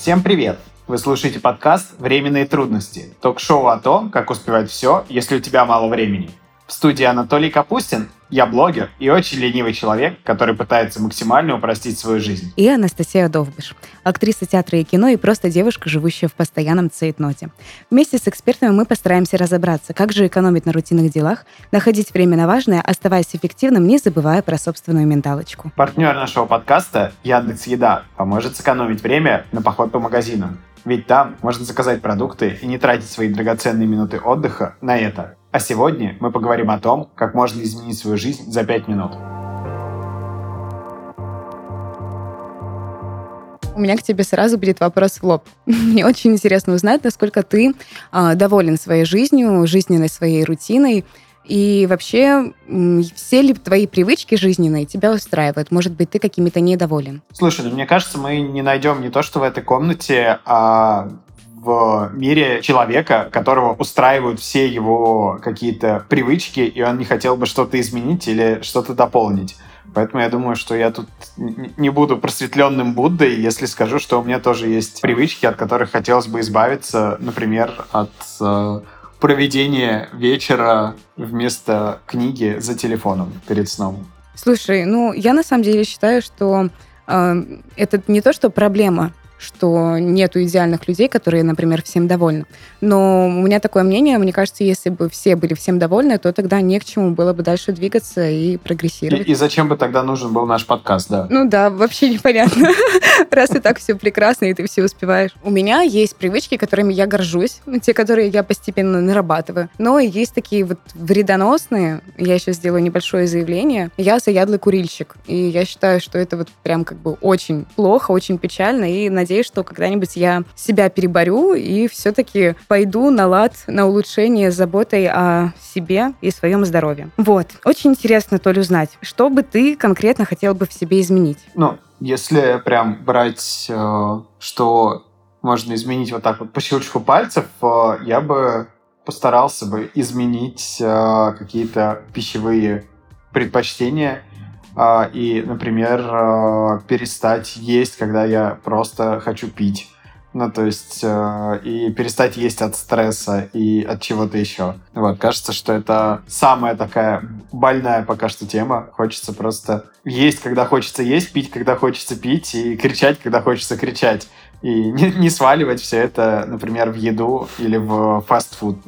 Всем привет! Вы слушаете подкаст «Временные трудности» — ток-шоу о том, как успевать все, если у тебя мало времени. В студии Анатолий Капустин я блогер и очень ленивый человек, который пытается максимально упростить свою жизнь. И Анастасия Довбиш, актриса театра и кино и просто девушка, живущая в постоянном цейтноте. Вместе с экспертами мы постараемся разобраться, как же экономить на рутинных делах, находить время на важное, оставаясь эффективным, не забывая про собственную менталочку. Партнер нашего подкаста Яндекс Еда поможет сэкономить время на поход по магазинам. Ведь там можно заказать продукты и не тратить свои драгоценные минуты отдыха на это. А сегодня мы поговорим о том, как можно изменить свою жизнь за 5 минут. У меня к тебе сразу будет вопрос в лоб. Мне очень интересно узнать, насколько ты э, доволен своей жизнью, жизненной своей рутиной, и вообще, все ли твои привычки жизненные тебя устраивают? Может быть, ты какими-то недоволен? Слушай, ну мне кажется, мы не найдем не то, что в этой комнате, а в мире человека, которого устраивают все его какие-то привычки, и он не хотел бы что-то изменить или что-то дополнить. Поэтому я думаю, что я тут не буду просветленным Буддой, если скажу, что у меня тоже есть привычки, от которых хотелось бы избавиться, например, от э, проведения вечера вместо книги за телефоном перед сном. Слушай, ну я на самом деле считаю, что э, это не то, что проблема что нету идеальных людей, которые, например, всем довольны. Но у меня такое мнение, мне кажется, если бы все были всем довольны, то тогда не к чему было бы дальше двигаться и прогрессировать. И, и зачем бы тогда нужен был наш подкаст, да? Ну да, вообще непонятно. Раз и так все прекрасно, и ты все успеваешь. У меня есть привычки, которыми я горжусь, те, которые я постепенно нарабатываю. Но есть такие вот вредоносные, я еще сделаю небольшое заявление, я заядлый курильщик. И я считаю, что это вот прям как бы очень плохо, очень печально, и надеюсь, надеюсь, что когда-нибудь я себя переборю и все-таки пойду на лад, на улучшение заботой о себе и своем здоровье. Вот. Очень интересно, Толь, узнать, что бы ты конкретно хотел бы в себе изменить? Ну, если прям брать, э, что можно изменить вот так вот по щелчку пальцев, э, я бы постарался бы изменить э, какие-то пищевые предпочтения, и, например, перестать есть, когда я просто хочу пить. Ну, то есть, э, и перестать есть от стресса и от чего-то еще. Вот, кажется, что это самая такая больная пока что тема. Хочется просто есть, когда хочется есть, пить, когда хочется пить, и кричать, когда хочется кричать. И не, не сваливать все это, например, в еду или в фастфуд,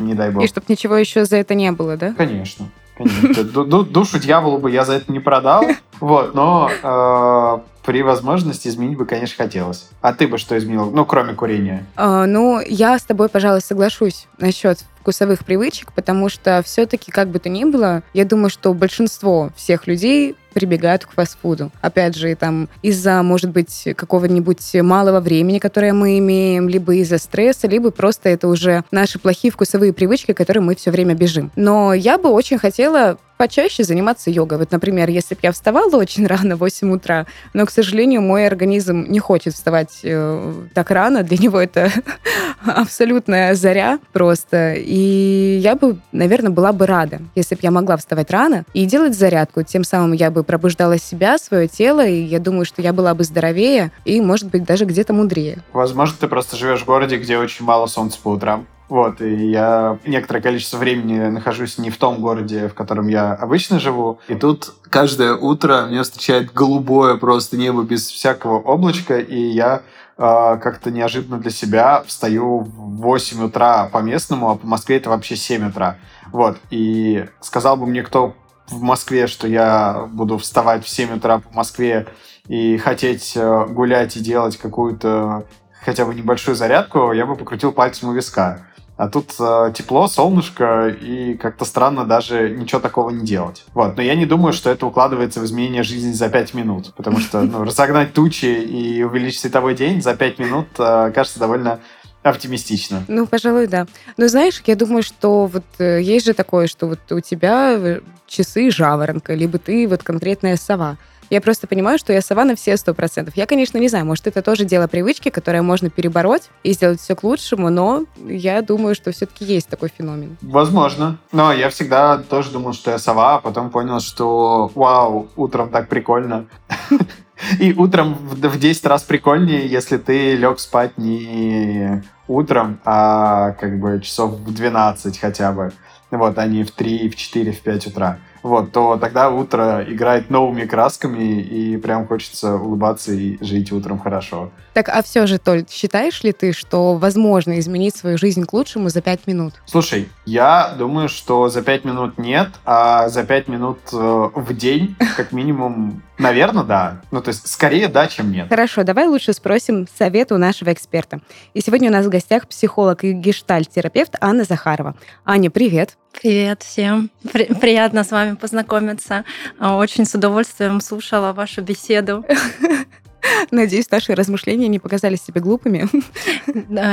не дай бог. И чтобы ничего еще за это не было, да? Конечно. Душу дьяволу бы я за это не продал, вот, но э, при возможности изменить бы, конечно, хотелось. А ты бы что изменил, ну, кроме курения? А, ну, я с тобой, пожалуй, соглашусь насчет вкусовых привычек, потому что все-таки, как бы то ни было, я думаю, что большинство всех людей прибегают к фастфуду. Опять же, там из-за, может быть, какого-нибудь малого времени, которое мы имеем, либо из-за стресса, либо просто это уже наши плохие вкусовые привычки, которые мы все время бежим. Но я бы очень хотела почаще заниматься йогой. Вот, например, если бы я вставала очень рано, в 8 утра, но, к сожалению, мой организм не хочет вставать э, так рано, для него это абсолютная заря просто. И я бы, наверное, была бы рада, если бы я могла вставать рано и делать зарядку. Тем самым я бы пробуждала себя, свое тело, и я думаю, что я была бы здоровее и, может быть, даже где-то мудрее. Возможно, ты просто живешь в городе, где очень мало солнца по утрам. Вот, и я некоторое количество времени нахожусь не в том городе, в котором я обычно живу. И тут каждое утро меня встречает голубое просто небо без всякого облачка, и я э, как-то неожиданно для себя встаю в 8 утра по местному, а по Москве это вообще 7 утра. Вот, и сказал бы мне кто в Москве, что я буду вставать в 7 утра по Москве и хотеть э, гулять и делать какую-то хотя бы небольшую зарядку, я бы покрутил пальцем у виска. А тут э, тепло, солнышко, и как-то странно даже ничего такого не делать. Вот. Но я не думаю, что это укладывается в изменение жизни за 5 минут. Потому что ну, разогнать тучи и увеличить световой день за 5 минут э, кажется довольно оптимистично. Ну, пожалуй, да. Но знаешь, я думаю, что вот э, есть же такое, что вот у тебя э, часы жаворонка, либо ты вот конкретная сова. Я просто понимаю, что я сова на все сто процентов. Я, конечно, не знаю, может, это тоже дело привычки, которое можно перебороть и сделать все к лучшему, но я думаю, что все-таки есть такой феномен. Возможно. Но я всегда тоже думал, что я сова, а потом понял, что вау, утром так прикольно. И утром в 10 раз прикольнее, если ты лег спать не утром, а как бы часов в 12 хотя бы. Вот, а не в 3, в 4, в 5 утра вот, то тогда утро играет новыми красками, и прям хочется улыбаться и жить утром хорошо. Так, а все же, Толь, считаешь ли ты, что возможно изменить свою жизнь к лучшему за пять минут? Слушай, я думаю, что за пять минут нет, а за пять минут э, в день, как минимум, наверное, да. Ну, то есть, скорее да, чем нет. Хорошо, давай лучше спросим совет у нашего эксперта. И сегодня у нас в гостях психолог и гештальт-терапевт Анна Захарова. Аня, привет. Привет всем. При приятно с вами познакомиться. Очень с удовольствием слушала вашу беседу. Надеюсь, наши размышления не показались себе глупыми.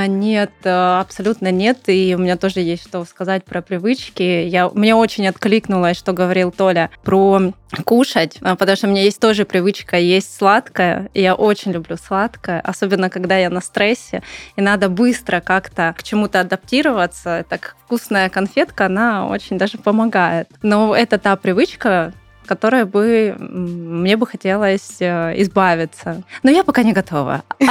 Нет, э, абсолютно нет. И у меня тоже есть что сказать про привычки. Я, мне очень откликнулось, что говорил Толя про кушать, а, потому что у меня есть тоже привычка есть сладкое. Я очень люблю сладкое, особенно когда я на стрессе, и надо быстро как-то к чему-то адаптироваться. Так вкусная конфетка, она очень даже помогает. Но это та привычка, которой бы мне бы хотелось э, избавиться. Но я пока не готова.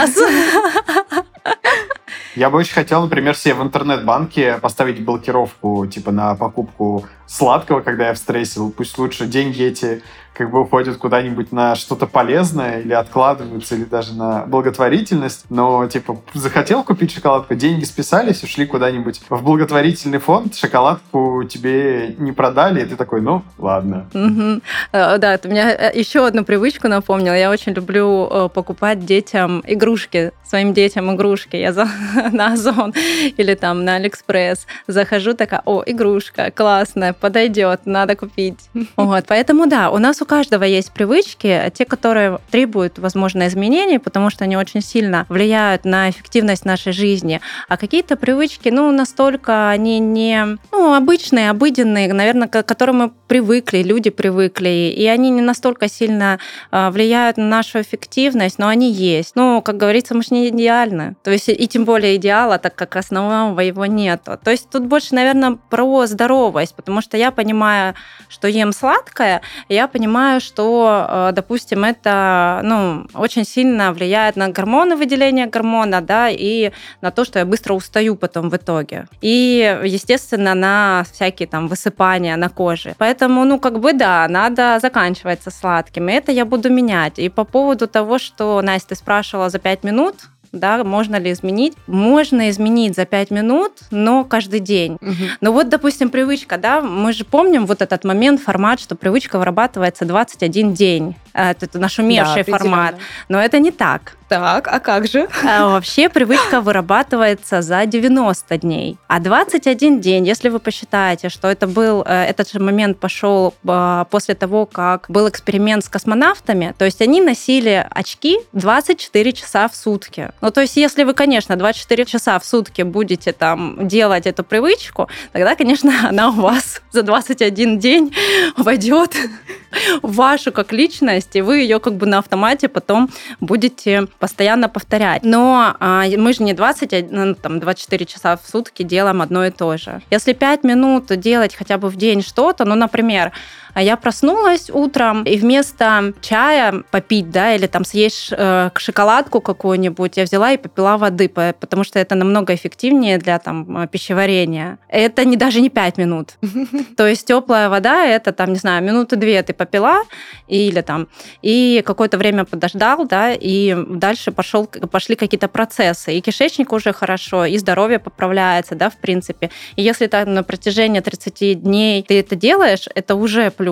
Я бы очень хотел, например, себе в интернет-банке поставить блокировку типа на покупку сладкого, когда я в стрессе. Пусть лучше деньги эти как бы уходят куда-нибудь на что-то полезное или откладываются, или даже на благотворительность. Но, типа, захотел купить шоколадку, деньги списались, ушли куда-нибудь в благотворительный фонд, шоколадку тебе не продали, и ты такой, ну, ладно. Угу. Да, ты меня э, еще одну привычку напомнила. Я очень люблю э, покупать детям игрушки, своим детям игрушки. Я за... на Озон или там на Алиэкспресс захожу, такая, о, игрушка, классная, подойдет, надо купить. Вот, поэтому да, у нас у каждого есть привычки, те, которые требуют, возможно, изменений, потому что они очень сильно влияют на эффективность нашей жизни. А какие-то привычки, ну, настолько они не, ну, обычные, обыденные, наверное, к которым мы привыкли, люди привыкли, и они не настолько сильно а, влияют на нашу эффективность, но они есть. Ну, как говорится, мы же не идеальны. То есть, и тем более идеала, так как основного его нету. То есть тут больше, наверное, про здоровость, потому что я понимаю, что ем сладкое, я понимаю, понимаю, что, э, допустим, это ну, очень сильно влияет на гормоны, выделение гормона, да, и на то, что я быстро устаю потом в итоге. И, естественно, на всякие там высыпания на коже. Поэтому, ну, как бы, да, надо заканчивать со сладким. И это я буду менять. И по поводу того, что, Настя, ты спрашивала за 5 минут, да, можно ли изменить? Можно изменить за 5 минут, но каждый день. Угу. Но вот, допустим, привычка, да, мы же помним вот этот момент, формат, что привычка вырабатывается 21 день. Э, это наш умерший да, формат. Но это не так. Так, а как же? А, вообще привычка вырабатывается за 90 дней. А 21 день, если вы посчитаете, что это был, э, этот же момент пошел э, после того, как был эксперимент с космонавтами, то есть они носили очки 24 часа в сутки. Ну, то есть если вы, конечно, 24 часа в сутки будете там делать эту привычку, тогда, конечно, она у вас за 21 день войдет в вашу как личность, и вы ее как бы на автомате потом будете постоянно повторять. Но а, мы же не 20, ну, там, 24 часа в сутки делаем одно и то же. Если 5 минут делать хотя бы в день что-то, ну, например, а я проснулась утром, и вместо чая попить, да, или там съесть э, шоколадку какую-нибудь, я взяла и попила воды, потому что это намного эффективнее для там э, пищеварения. Это не даже не 5 минут. То есть теплая вода, это там, не знаю, минуты две ты попила, или там, и какое-то время подождал, да, и дальше пошел, пошли какие-то процессы. И кишечник уже хорошо, и здоровье поправляется, да, в принципе. И если так на протяжении 30 дней ты это делаешь, это уже плюс.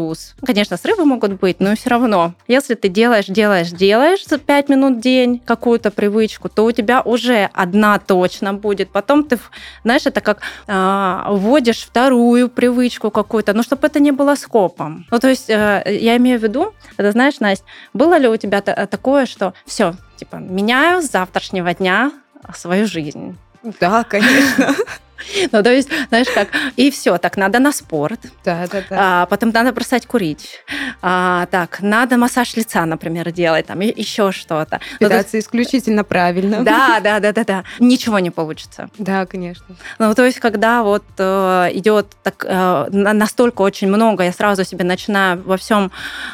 Конечно, срывы могут быть, но все равно. Если ты делаешь, делаешь, делаешь за 5 минут в день какую-то привычку, то у тебя уже одна точно будет. Потом ты, знаешь, это как э, вводишь вторую привычку какую-то, но чтобы это не было скопом. Ну, то есть э, я имею в виду, это знаешь, Настя, было ли у тебя такое, что все, типа, меняю с завтрашнего дня свою жизнь? Да, конечно. Ну, то есть, знаешь, как, и все, так, надо на спорт. Да, да, да. А, потом надо бросать курить. А, так, надо массаж лица, например, делать, там, еще что-то. Ну, Питаться есть, исключительно правильно. Да, да, да, да, да. Ничего не получится. Да, конечно. Ну, то есть, когда вот э, идет так, э, настолько очень много, я сразу себе начинаю во всем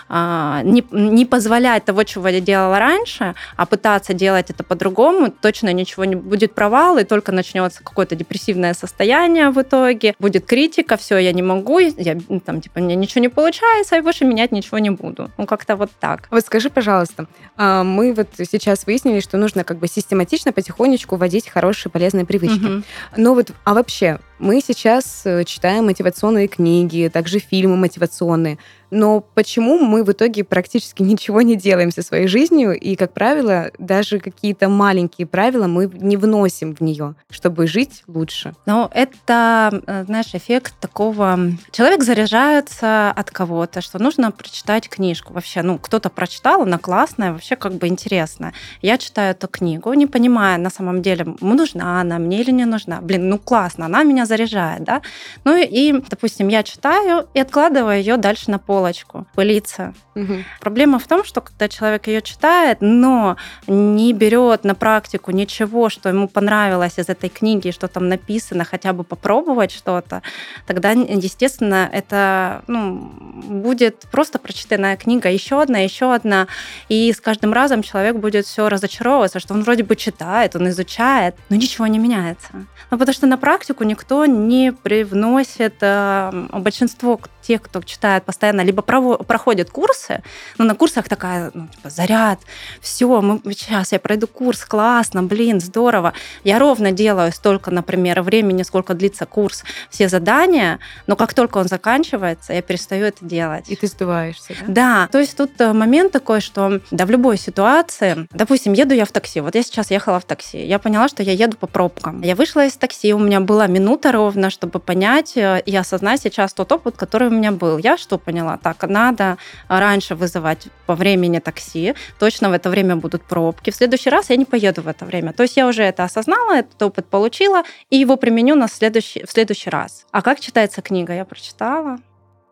э, не, не позволять того, чего я делала раньше, а пытаться делать это по-другому, точно ничего не будет провал, и только начнется какое-то депрессивное состояние в итоге, будет критика, все, я не могу, я там, типа, мне ничего не получается, и больше менять ничего не буду. Ну, как-то вот так. Вот скажи, пожалуйста, а, мы вот сейчас выяснили, что нужно как бы систематично, потихонечку вводить хорошие полезные привычки. Угу. Но вот, а вообще, мы сейчас э, читаем мотивационные книги, также фильмы мотивационные. Но почему мы в итоге практически ничего не делаем со своей жизнью, и, как правило, даже какие-то маленькие правила мы не вносим в нее, чтобы жить лучше? Ну, это, э, знаешь, эффект такого... Человек заряжается от кого-то, что нужно прочитать книжку. Вообще, ну, кто-то прочитал, она классная, вообще как бы интересная. Я читаю эту книгу, не понимая на самом деле, нужна она мне или не нужна. Блин, ну классно, она меня заряжает, да? Ну и, допустим, я читаю и откладываю ее дальше на полочку, пылиться. Угу. Проблема в том, что когда человек ее читает, но не берет на практику ничего, что ему понравилось из этой книги, что там написано, хотя бы попробовать что-то, тогда, естественно, это ну, будет просто прочитанная книга, еще одна, еще одна, и с каждым разом человек будет все разочаровываться, что он вроде бы читает, он изучает, но ничего не меняется. Ну, потому что на практику никто не привносит, э, большинство тех, кто читает постоянно, либо проходят курсы, но на курсах такая, ну, типа, заряд, все, мы, сейчас я пройду курс, классно, блин, здорово. Я ровно делаю столько, например, времени, сколько длится курс, все задания, но как только он заканчивается, я перестаю это делать. И ты сдуваешься, да? Да, то есть тут э, момент такой, что да, в любой ситуации, допустим, еду я в такси, вот я сейчас ехала в такси, я поняла, что я еду по пробкам. Я вышла из такси, у меня была минута ровно, чтобы понять э, и осознать сейчас тот опыт, который у меня был. Я что поняла? Так, надо раньше вызывать по времени такси, точно в это время будут пробки. В следующий раз я не поеду в это время. То есть я уже это осознала, этот опыт получила, и его применю на следующий, в следующий раз. А как читается книга? Я прочитала,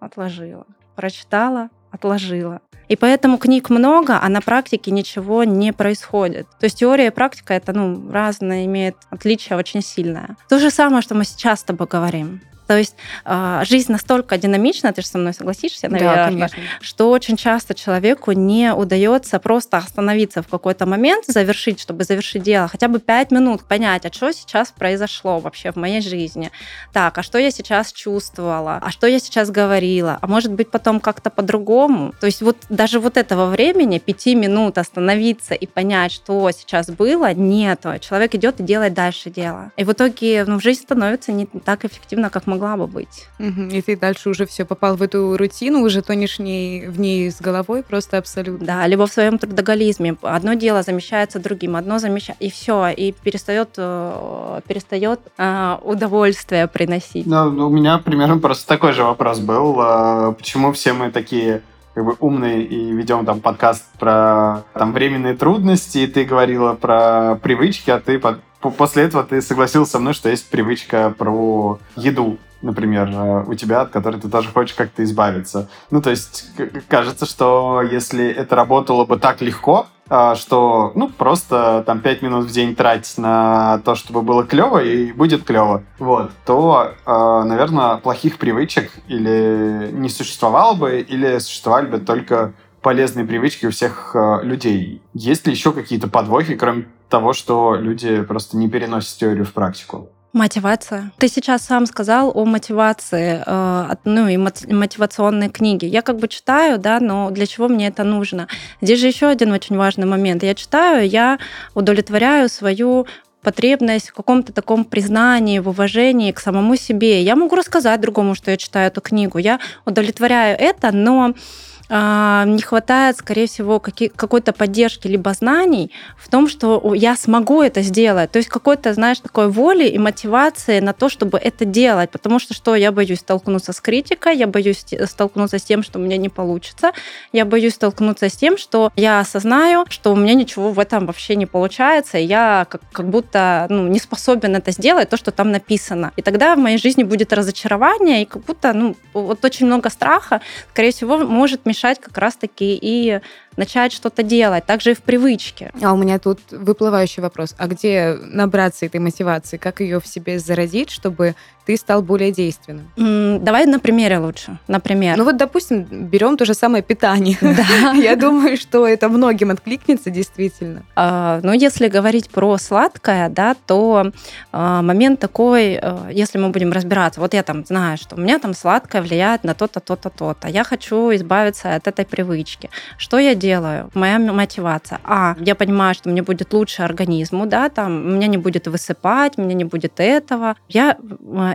отложила. Прочитала, отложила. И поэтому книг много, а на практике ничего не происходит. То есть теория и практика это ну, разное, имеет отличие очень сильное. То же самое, что мы сейчас с тобой говорим. То есть э, жизнь настолько динамична, ты же со мной согласишься, наверное, да, что очень часто человеку не удается просто остановиться в какой-то момент, завершить, чтобы завершить дело, хотя бы пять минут, понять, а что сейчас произошло вообще в моей жизни. Так, а что я сейчас чувствовала, а что я сейчас говорила, а может быть потом как-то по-другому. То есть вот даже вот этого времени, пяти минут остановиться и понять, что сейчас было, нету. Человек идет и делает дальше дело. И в итоге ну, жизнь становится не так эффективно, как мы могла бы быть. И ты дальше уже все попал в эту рутину, уже тонешь не, в ней с головой просто абсолютно. Да, либо в своем трудоголизме. Одно дело замещается другим, одно замещает, и все, и перестает, э, перестает э, удовольствие приносить. Ну, у меня примерно просто такой же вопрос был. А почему все мы такие как бы умные и ведем там подкаст про там временные трудности, и ты говорила про привычки, а ты под, после этого ты согласился со мной, что есть привычка про еду например, э, у тебя, от которой ты тоже хочешь как-то избавиться. Ну, то есть, кажется, что если это работало бы так легко, э, что, ну, просто там пять минут в день тратить на то, чтобы было клево, и будет клево, вот, то, э, наверное, плохих привычек или не существовало бы, или существовали бы только полезные привычки у всех людей. Есть ли еще какие-то подвохи, кроме того, что люди просто не переносят теорию в практику? Мотивация. Ты сейчас сам сказал о мотивации, э, ну и мотивационной книги. Я как бы читаю, да, но для чего мне это нужно? Здесь же еще один очень важный момент. Я читаю, я удовлетворяю свою потребность в каком-то таком признании, в уважении к самому себе. Я могу рассказать другому, что я читаю эту книгу. Я удовлетворяю это, но не хватает, скорее всего, какой-то поддержки либо знаний в том, что я смогу это сделать. То есть какой-то, знаешь, такой воли и мотивации на то, чтобы это делать. Потому что что? Я боюсь столкнуться с критикой, я боюсь столкнуться с тем, что у меня не получится, я боюсь столкнуться с тем, что я осознаю, что у меня ничего в этом вообще не получается, и я как, как будто ну, не способен это сделать, то, что там написано. И тогда в моей жизни будет разочарование, и как будто ну, вот очень много страха, скорее всего, может мешать как раз-таки и начать что-то делать, также и в привычке. А у меня тут выплывающий вопрос. А где набраться этой мотивации? Как ее в себе зародить, чтобы ты стал более действенным? Mm, давай на примере лучше. Например. Ну вот, допустим, берем то же самое питание. Да. Я думаю, что это многим откликнется действительно. А, ну, если говорить про сладкое, да, то а, момент такой, а, если мы будем разбираться, вот я там знаю, что у меня там сладкое влияет на то-то, то-то, то-то. Я хочу избавиться от этой привычки. Что я делаю? Моя мотивация. А, я понимаю, что мне будет лучше организму, да, там, меня не будет высыпать, меня не будет этого. Я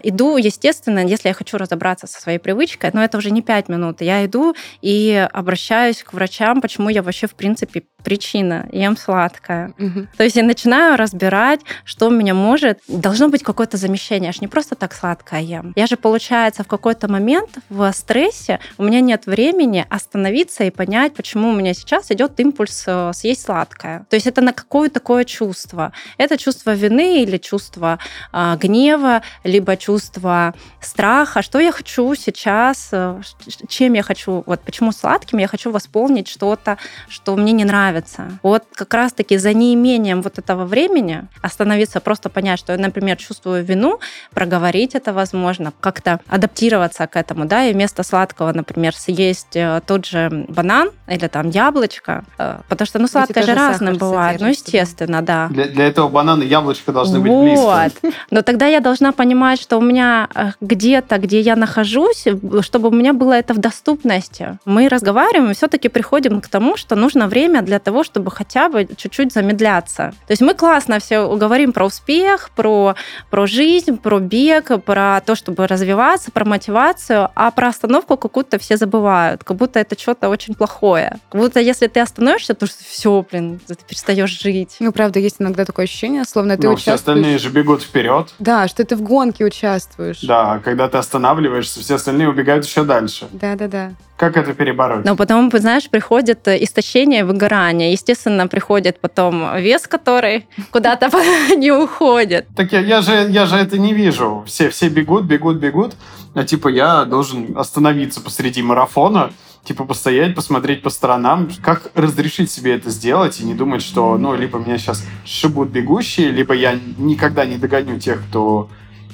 иду, естественно, если я хочу разобраться со своей привычкой, но это уже не пять минут, я иду и обращаюсь к врачам, почему я вообще, в принципе, причина, ем сладкое. Угу. То есть я начинаю разбирать, что у меня может. Должно быть какое-то замещение. Я же не просто так сладкое ем. Я же, получается, в какой-то момент в стрессе у меня нет времени остановиться и понять, почему у меня сейчас идет импульс э, съесть сладкое. То есть это на какое такое чувство. Это чувство вины или чувство э, гнева, либо чувство страха. Что я хочу сейчас, э, чем я хочу, вот почему сладким я хочу восполнить что-то, что мне не нравится нравится. Вот как раз-таки за неимением вот этого времени остановиться, просто понять, что я, например, чувствую вину, проговорить это возможно, как-то адаптироваться к этому, да, и вместо сладкого, например, съесть э, тот же банан или там яблочко, э, потому что, ну, сладкое же разным бывает, ну, естественно, да. Для, для этого банана и яблочко должны быть вот. близко. Но тогда я должна понимать, что у меня э, где-то, где я нахожусь, чтобы у меня было это в доступности. Мы разговариваем и все-таки приходим к тому, что нужно время для того, чтобы хотя бы чуть-чуть замедляться. То есть мы классно все говорим про успех, про, про жизнь, про бег, про то, чтобы развиваться, про мотивацию, а про остановку какую-то все забывают, как будто это что-то очень плохое. Как будто если ты остановишься, то все, блин, ты перестаешь жить. Ну, правда, есть иногда такое ощущение, словно ты Но участвуешь... все остальные же бегут вперед. Да, что ты в гонке участвуешь. Да, когда ты останавливаешься, все остальные убегают еще дальше. Да-да-да. Как это перебороть? Но потом, знаешь, приходит истощение, выгорание. Естественно, приходит потом вес, который куда-то не уходит. Так я, я, же, я же это не вижу. Все, все бегут, бегут, бегут. А типа я должен остановиться посреди марафона, типа постоять, посмотреть по сторонам, как разрешить себе это сделать и не думать, что, ну, либо меня сейчас шибут бегущие, либо я никогда не догоню тех, кто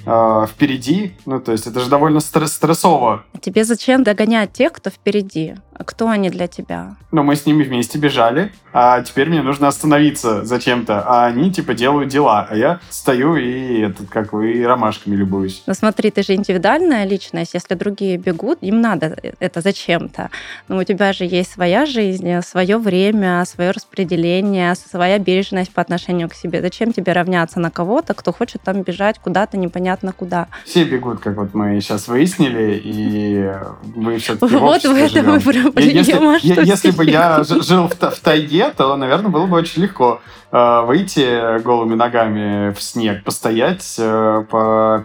э, впереди. Ну, то есть это же довольно стресс стрессово. Тебе зачем догонять тех, кто впереди? Кто они для тебя? Ну, мы с ними вместе бежали, а теперь мне нужно остановиться зачем-то, а они, типа, делают дела, а я стою и, этот, как вы, ромашками любуюсь. Ну, смотри, ты же индивидуальная личность, если другие бегут, им надо это зачем-то. Но у тебя же есть своя жизнь, свое время, свое распределение, своя бережность по отношению к себе. Зачем тебе равняться на кого-то, кто хочет там бежать куда-то непонятно куда? Все бегут, как вот мы сейчас выяснили, и мы все-таки Вот в этом и проблема. Если, если бы я жил в, в тайге, то, наверное, было бы очень легко э, выйти голыми ногами в снег, постоять, э,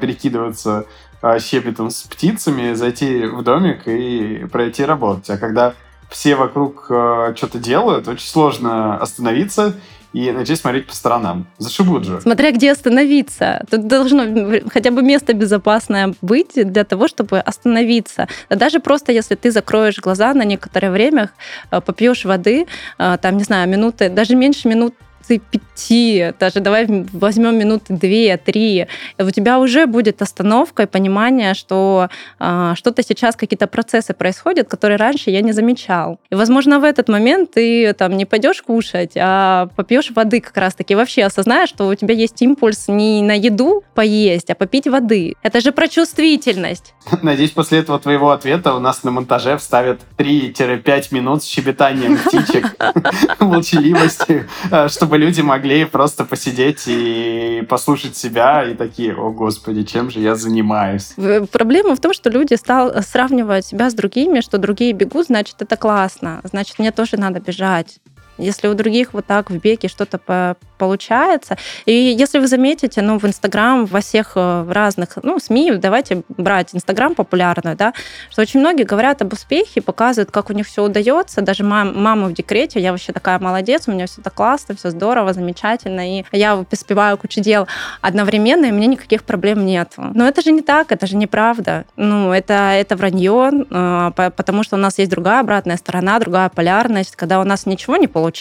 перекидываться э, щебетом с птицами, зайти в домик и пройти работать. А когда все вокруг э, что-то делают, очень сложно остановиться и начать смотреть по сторонам. Зашибут же. Смотря где остановиться. Тут должно хотя бы место безопасное быть для того, чтобы остановиться. даже просто если ты закроешь глаза на некоторое время, э, попьешь воды, э, там, не знаю, минуты, даже меньше минут пяти, даже давай возьмем минуты две, три, у тебя уже будет остановка и понимание, что а, что-то сейчас, какие-то процессы происходят, которые раньше я не замечал. И, возможно, в этот момент ты там не пойдешь кушать, а попьешь воды как раз-таки. Вообще осознаешь, что у тебя есть импульс не на еду поесть, а попить воды. Это же про чувствительность. Надеюсь, после этого твоего ответа у нас на монтаже вставят 3-5 минут с щебетанием птичек, молчаливости, чтобы люди могли просто посидеть и послушать себя и такие, о господи, чем же я занимаюсь? Проблема в том, что люди стал, сравнивают себя с другими, что другие бегут, значит, это классно, значит, мне тоже надо бежать. Если у других вот так в беге что-то по получается. И если вы заметите, ну, в Инстаграм, во всех э, разных, ну, СМИ, давайте брать Инстаграм популярную, да, что очень многие говорят об успехе, показывают, как у них все удается. Даже мам, мама в декрете, я вообще такая молодец, у меня все так классно, все здорово, замечательно, и я успеваю кучу дел одновременно, и у меня никаких проблем нет. Но это же не так, это же неправда. Ну, это, это вранье, э, потому что у нас есть другая обратная сторона, другая полярность, когда у нас ничего не получается,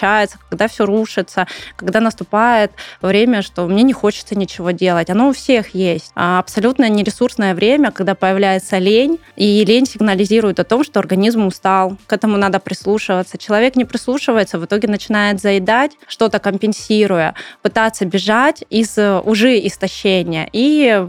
когда все рушится, когда наступает время, что мне не хочется ничего делать. Оно у всех есть. А абсолютно нересурсное время, когда появляется лень, и лень сигнализирует о том, что организм устал. К этому надо прислушиваться. Человек не прислушивается, в итоге начинает заедать, что-то компенсируя, пытаться бежать из уже истощения. И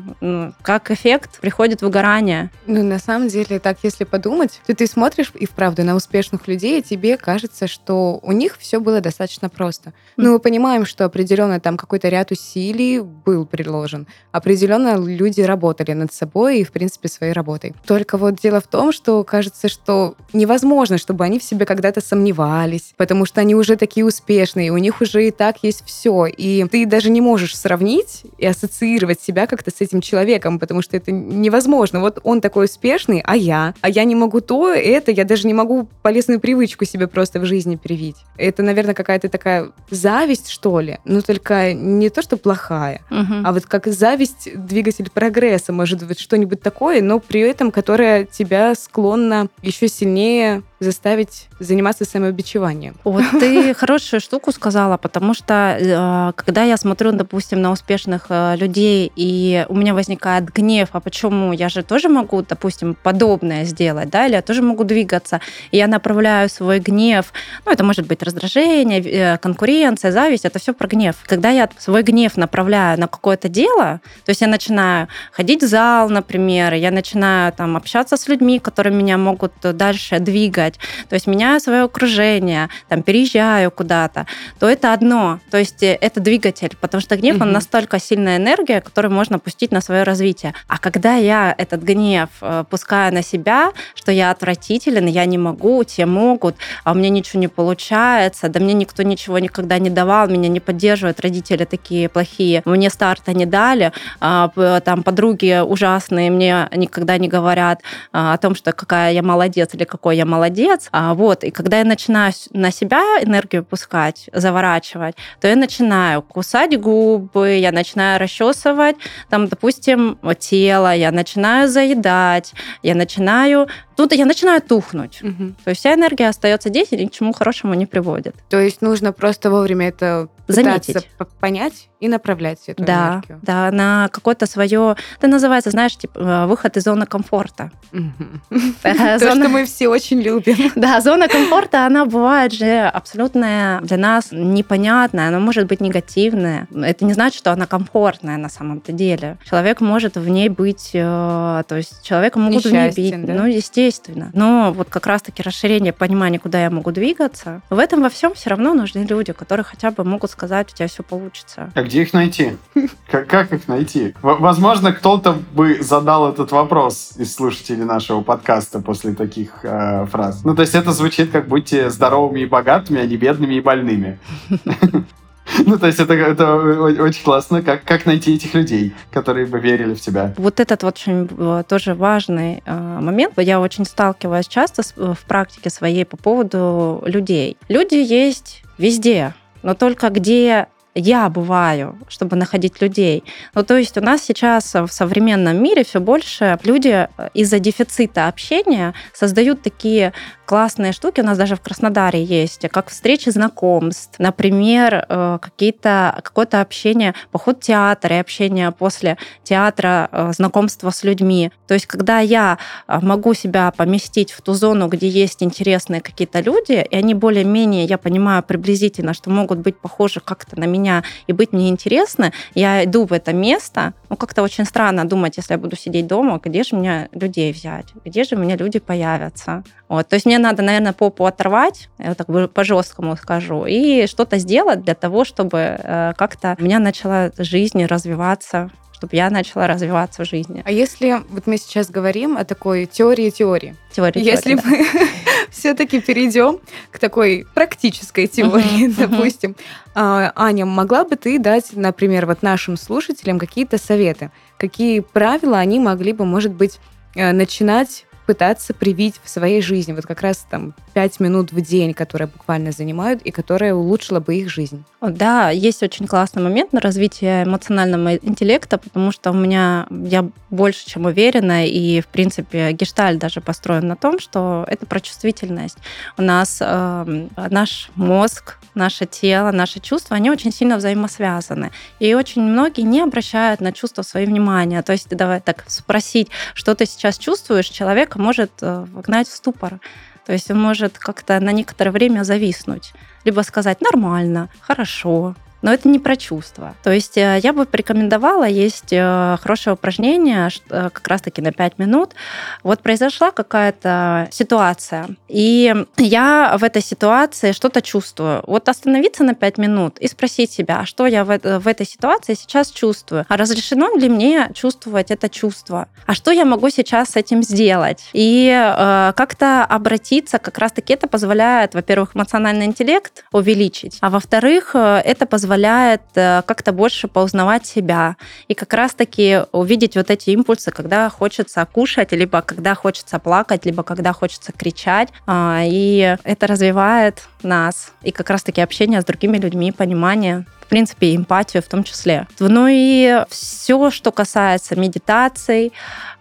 как эффект приходит выгорание. Ну, на самом деле, так если подумать, то ты смотришь и вправду на успешных людей, и тебе кажется, что у них все было достаточно просто. Ну, мы понимаем, что определенно там какой-то ряд усилий был приложен. Определенно люди работали над собой и, в принципе, своей работой. Только вот дело в том, что кажется, что невозможно, чтобы они в себе когда-то сомневались, потому что они уже такие успешные, у них уже и так есть все. И ты даже не можешь сравнить и ассоциировать себя как-то с этим человеком, потому что это невозможно. Вот он такой успешный, а я? А я не могу то, это, я даже не могу полезную привычку себе просто в жизни привить. Это, наверное, какая-то такая зависть, что ли, но только не то, что плохая, угу. а вот как зависть двигатель прогресса, может быть, что-нибудь такое, но при этом, которое тебя склонно еще сильнее заставить заниматься самобичеванием. Вот ты хорошую штуку сказала, потому что э, когда я смотрю, допустим, на успешных э, людей, и у меня возникает гнев, а почему? Я же тоже могу, допустим, подобное сделать, да, или я тоже могу двигаться, и я направляю свой гнев, ну, это может быть раздражение, э, конкуренция, зависть, это все про гнев. Когда я свой гнев направляю на какое-то дело, то есть я начинаю ходить в зал, например, я начинаю там общаться с людьми, которые меня могут дальше двигать, то есть меняю свое окружение, там переезжаю куда-то, то это одно, то есть э, это двигатель, потому что гнев, угу. он настолько сильная энергия, которую можно пустить на свое развитие. А когда я этот гнев э, пускаю на себя, что я отвратителен, я не могу, те могут, а у меня ничего не получается, да мне никто ничего никогда не давал, меня не поддерживают, родители такие плохие, мне старта не дали, а, там подруги ужасные мне никогда не говорят а, о том, что какая я молодец или какой я молодец. А, вот, и когда я начинаю на себя энергию пускать, заворачивать, то я начинаю кусать губы, я начинаю расчесывать, там, допустим, тело, я начинаю заедать, я начинаю тут я начинаю тухнуть. Угу. То есть вся энергия остается здесь и ни к чему хорошему не приводит. То есть нужно просто вовремя это заметить, понять и направлять эту да, энергию. Да, на какое-то свое... Это называется, знаешь, типа э, выход из зоны комфорта. То, что мы все очень любим. Да, зона комфорта, она бывает же абсолютно для нас непонятная, она может быть негативная. Это не значит, что она комфортная на самом-то деле. Человек может в ней быть... Э, то есть человека могут в ней бить. Ну, естественно. Но вот как раз-таки расширение понимания, куда я могу двигаться, в этом во всем все равно нужны люди, которые хотя бы могут сказать, у тебя все получится. А где их найти? Как, как их найти? Возможно, кто-то бы задал этот вопрос из слушателей нашего подкаста после таких э, фраз. Ну, то есть это звучит как будьте здоровыми и богатыми, а не бедными и больными. Ну, то есть это, это очень классно, как, как найти этих людей, которые бы верили в тебя. Вот этот вот очень э, тоже важный э, момент. Я очень сталкиваюсь часто в практике своей по поводу людей. Люди есть везде, но только где я бываю, чтобы находить людей. Ну, то есть у нас сейчас в современном мире все больше люди э, из-за дефицита общения создают такие классные штуки. У нас даже в Краснодаре есть, как встречи знакомств, например, э, какие-то, какое-то общение, поход в театр и общение после театра, э, знакомство с людьми. То есть когда я могу себя поместить в ту зону, где есть интересные какие-то люди, и они более-менее, я понимаю приблизительно, что могут быть похожи как-то на меня, меня и быть мне интересно, я иду в это место, ну, как-то очень странно думать, если я буду сидеть дома, где же мне людей взять, где же мне люди появятся. Вот. То есть мне надо, наверное, попу оторвать, я так по-жесткому скажу, и что-то сделать для того, чтобы э, как-то у меня начала жизнь развиваться чтобы я начала развиваться в жизни. А если вот мы сейчас говорим о такой теории теории, теории если теории, мы все-таки перейдем к такой практической теории, мгм. допустим, а, Аня, могла бы ты дать, например, вот нашим слушателям какие-то советы, какие правила они могли бы, может быть, э, начинать пытаться привить в своей жизни, вот как раз там пять минут в день, которые буквально занимают и которая улучшила бы их жизнь. Да, есть очень классный момент на развитие эмоционального интеллекта, потому что у меня, я больше чем уверена, и, в принципе, гешталь даже построен на том, что это про чувствительность. У нас э, наш мозг, наше тело, наши чувства, они очень сильно взаимосвязаны. И очень многие не обращают на чувства свои внимания. То есть, давай так спросить, что ты сейчас чувствуешь, человека может э, вогнать в ступор. То есть он может как-то на некоторое время зависнуть. Либо сказать «нормально», «хорошо», но это не про чувства. То есть э, я бы порекомендовала, есть э, хорошее упражнение, э, как раз-таки на 5 минут. Вот произошла какая-то ситуация, и я в этой ситуации что-то чувствую. Вот остановиться на 5 минут и спросить себя, а что я в, в этой ситуации сейчас чувствую? А разрешено ли мне чувствовать это чувство? А что я могу сейчас с этим сделать? И э, как-то обратиться, как раз-таки это позволяет, во-первых, эмоциональный интеллект увеличить, а во-вторых, это позволяет э, как-то больше поузнавать себя и как раз-таки увидеть вот эти импульсы, когда хочется кушать, либо когда хочется плакать, либо когда хочется кричать. А, И это развивает нас. И как раз-таки общение с другими людьми, понимание принципе, эмпатию в том числе. Ну и все, что касается медитаций,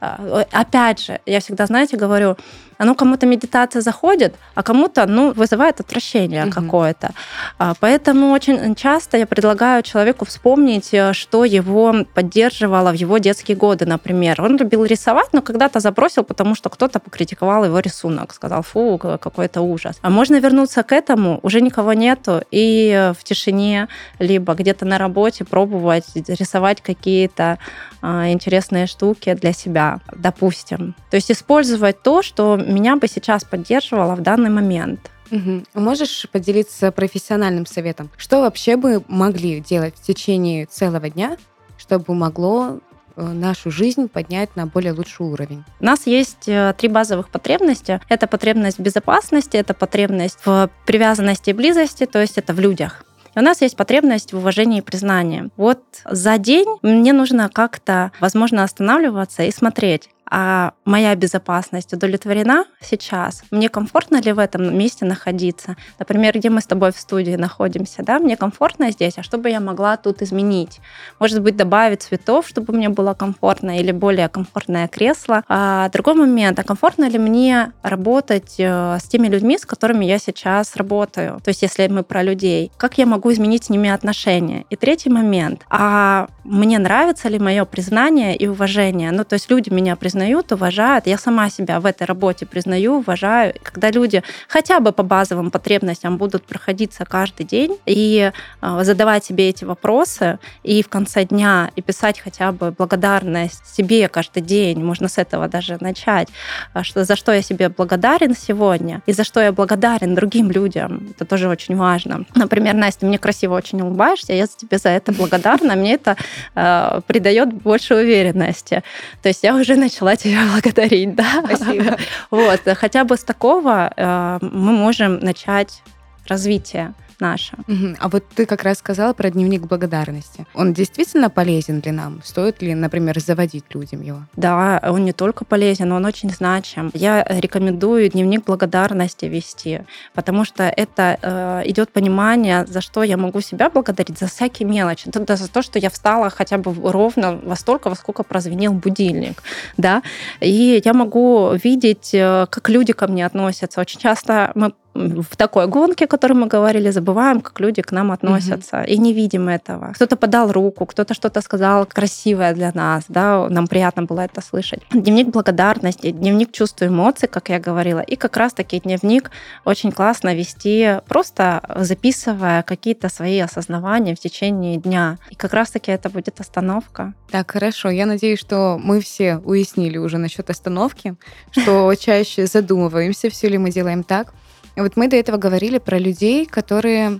а, опять же, я всегда, знаете, говорю, а ну кому-то медитация заходит, а кому-то, ну, вызывает отвращение Мгм. какое-то. А, Поэтому очень часто я предлагаю человеку вспомнить, э, что его поддерживало в его детские годы, например. Он любил рисовать, но когда-то забросил, потому что кто-то покритиковал его рисунок, сказал, фу, какой-то ужас. А можно вернуться к этому, уже никого нету, и э, в тишине, либо где-то на работе пробовать рисовать какие-то а, интересные штуки для себя, допустим. То есть использовать то, что меня бы сейчас поддерживало в данный момент. Мгм. Можешь поделиться профессиональным советом? Что вообще бы могли делать в течение целого дня, чтобы могло э, нашу жизнь поднять на более лучший уровень? У нас есть э, три базовых потребности. Это потребность в безопасности, это потребность в привязанности и близости, то есть это в людях. И у нас есть потребность в уважении и признании. Вот за день мне нужно как-то, возможно, останавливаться и смотреть, а моя безопасность удовлетворена сейчас? Мне комфортно ли в этом месте находиться? Например, где мы с тобой в студии находимся, да, мне комфортно здесь, а что бы я могла тут изменить? Может быть, добавить цветов, чтобы мне было комфортно, или более комфортное кресло. А другой момент, а комфортно ли мне работать э, с теми людьми, с которыми я сейчас работаю? То есть, если мы про людей, как я могу изменить с ними отношения? И третий момент, а мне нравится ли мое признание и уважение? Ну, то есть люди меня признают, уважают, я сама себя в этой работе признаю, уважаю. Когда люди хотя бы по базовым потребностям будут проходиться каждый день и э, задавать себе эти вопросы, и в конце дня и писать хотя бы благодарность себе каждый день, можно с этого даже начать, а что, за что я себе благодарен сегодня и за что я благодарен другим людям. Это тоже очень важно. Например, Настя, мне красиво очень улыбаешься, я тебе за это благодарна, мне это э, придает больше уверенности. То есть я уже начала тебя благодарить, да? Спасибо. Вот, хотя бы с такого э, мы можем начать развитие наше. Мгм. А вот ты как раз сказала про дневник благодарности. Он действительно полезен для нам? Стоит ли, например, заводить людям его? Да, он не только полезен, он очень значим. Я рекомендую дневник благодарности вести, потому что это э, идет понимание, за что я могу себя благодарить, за всякие мелочи. Да, за то, что я встала хотя бы ровно во столько, во сколько прозвенел будильник. Да? И я могу видеть, э, как люди ко мне относятся. Очень часто мы в такой гонке, о которой мы говорили, забываем, как люди к нам относятся, mm-hmm. и не видим этого. Кто-то подал руку, кто-то что-то сказал красивое для нас, да, нам приятно было это слышать. Дневник благодарности, дневник чувств и эмоций, как я говорила, и как раз-таки дневник очень классно вести, просто записывая какие-то свои осознавания в течение дня. И как раз-таки это будет остановка. Так, хорошо. Я надеюсь, что мы все уяснили уже насчет остановки, что чаще задумываемся, все ли мы делаем так, вот мы до этого говорили про людей, которые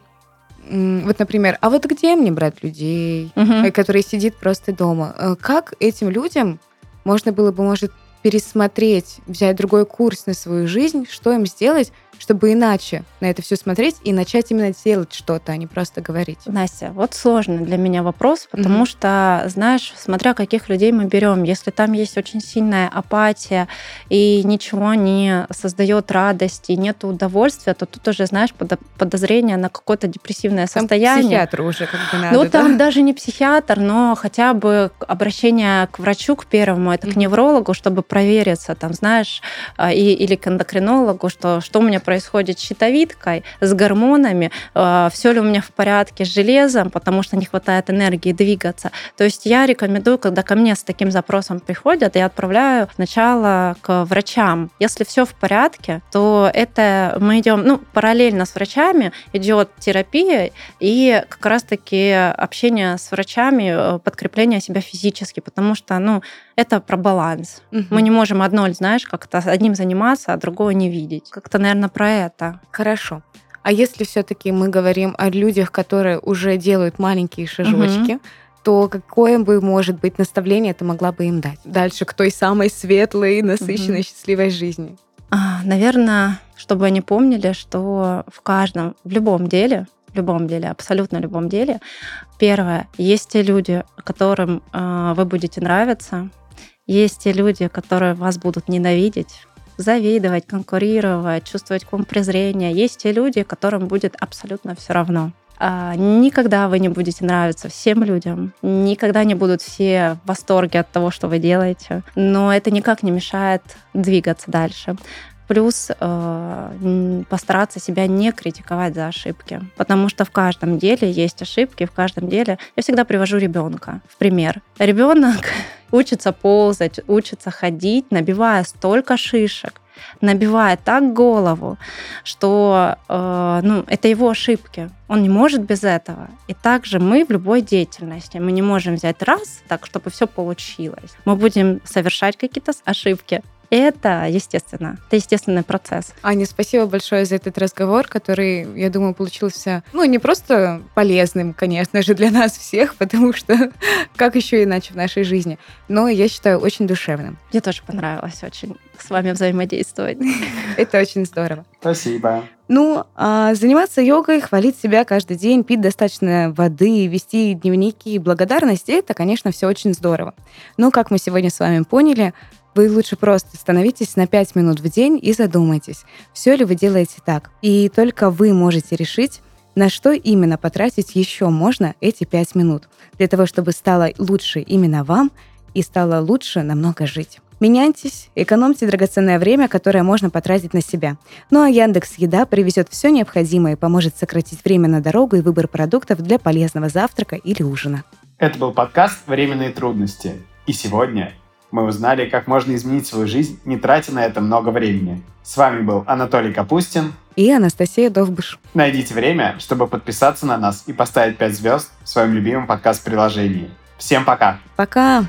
вот, например, а вот где мне брать людей, угу. которые сидят просто дома? Э, как этим людям можно было бы, может, пересмотреть, взять другой курс на свою жизнь, что им сделать, чтобы иначе на это все смотреть и начать именно делать что-то, а не просто говорить. Настя, вот сложный для меня вопрос, потому mm-hmm. что, знаешь, смотря каких людей мы берем, если там есть очень сильная апатия и ничего не создает радости, нет удовольствия, то тут уже, знаешь, подозрение на какое-то депрессивное там состояние. Психиатр уже как бы надо, Ну, там да? даже не психиатр, но хотя бы обращение к врачу, к первому, это mm-hmm. к неврологу, чтобы провериться, там, знаешь, а, и, или к эндокринологу, что, что у меня происходит с щитовидкой, с гормонами, э, все ли у меня в порядке с железом, потому что не хватает энергии двигаться. То есть я рекомендую, когда ко мне с таким запросом приходят, я отправляю сначала к врачам. Если все в порядке, то это мы идем, ну, параллельно с врачами идет терапия и как раз-таки общение с врачами, э, подкрепление себя физически, потому что, ну, это про баланс. Угу. Мы не можем одно, знаешь, как-то одним заниматься, а другого не видеть. Как-то, наверное, про это. Хорошо. А если все-таки мы говорим о людях, которые уже делают маленькие шажочки, угу то какое бы, может быть, наставление ты могла бы им дать? Дальше к той самой светлой, насыщенной, угу. счастливой жизни. А, наверное, чтобы они помнили, что в каждом, в любом деле, в любом деле, абсолютно любом деле, первое, есть те люди, которым э, вы будете нравиться, есть те люди, которые вас будут ненавидеть, завидовать, конкурировать, чувствовать к вам презрение. Есть те люди, которым будет абсолютно все равно. А, никогда вы не будете нравиться всем людям, никогда не будут все в восторге от того, что вы делаете, но это никак не мешает двигаться дальше. Плюс э, постараться себя не критиковать за ошибки, потому что в каждом деле есть ошибки, в каждом деле я всегда привожу ребенка в пример. Ребенок учится ползать, учится ходить, набивая столько шишек, набивая так голову, что э, ну, это его ошибки. Он не может без этого. И также мы в любой деятельности. Мы не можем взять раз так, чтобы все получилось. Мы будем совершать какие-то ошибки, это естественно. Это естественный процесс. Аня, спасибо большое за этот разговор, который, я думаю, получился, ну, не просто полезным, конечно же, для нас всех, потому что как еще иначе в нашей жизни, но я считаю очень душевным. Мне тоже понравилось очень с вами взаимодействовать. Это очень здорово. Спасибо. Ну, а заниматься йогой, хвалить себя каждый день, пить достаточно воды, вести дневники благодарности, это, конечно, все очень здорово. Но, как мы сегодня с вами поняли, вы лучше просто становитесь на 5 минут в день и задумайтесь, все ли вы делаете так. И только вы можете решить, на что именно потратить еще можно эти 5 минут, для того, чтобы стало лучше именно вам и стало лучше намного жить. Меняйтесь, экономьте драгоценное время, которое можно потратить на себя. Ну а Яндекс Еда привезет все необходимое и поможет сократить время на дорогу и выбор продуктов для полезного завтрака или ужина. Это был подкаст «Временные трудности». И сегодня мы узнали, как можно изменить свою жизнь, не тратя на это много времени. С вами был Анатолий Капустин и Анастасия Довбыш. Найдите время, чтобы подписаться на нас и поставить 5 звезд в своем любимом подкаст-приложении. Всем пока! Пока!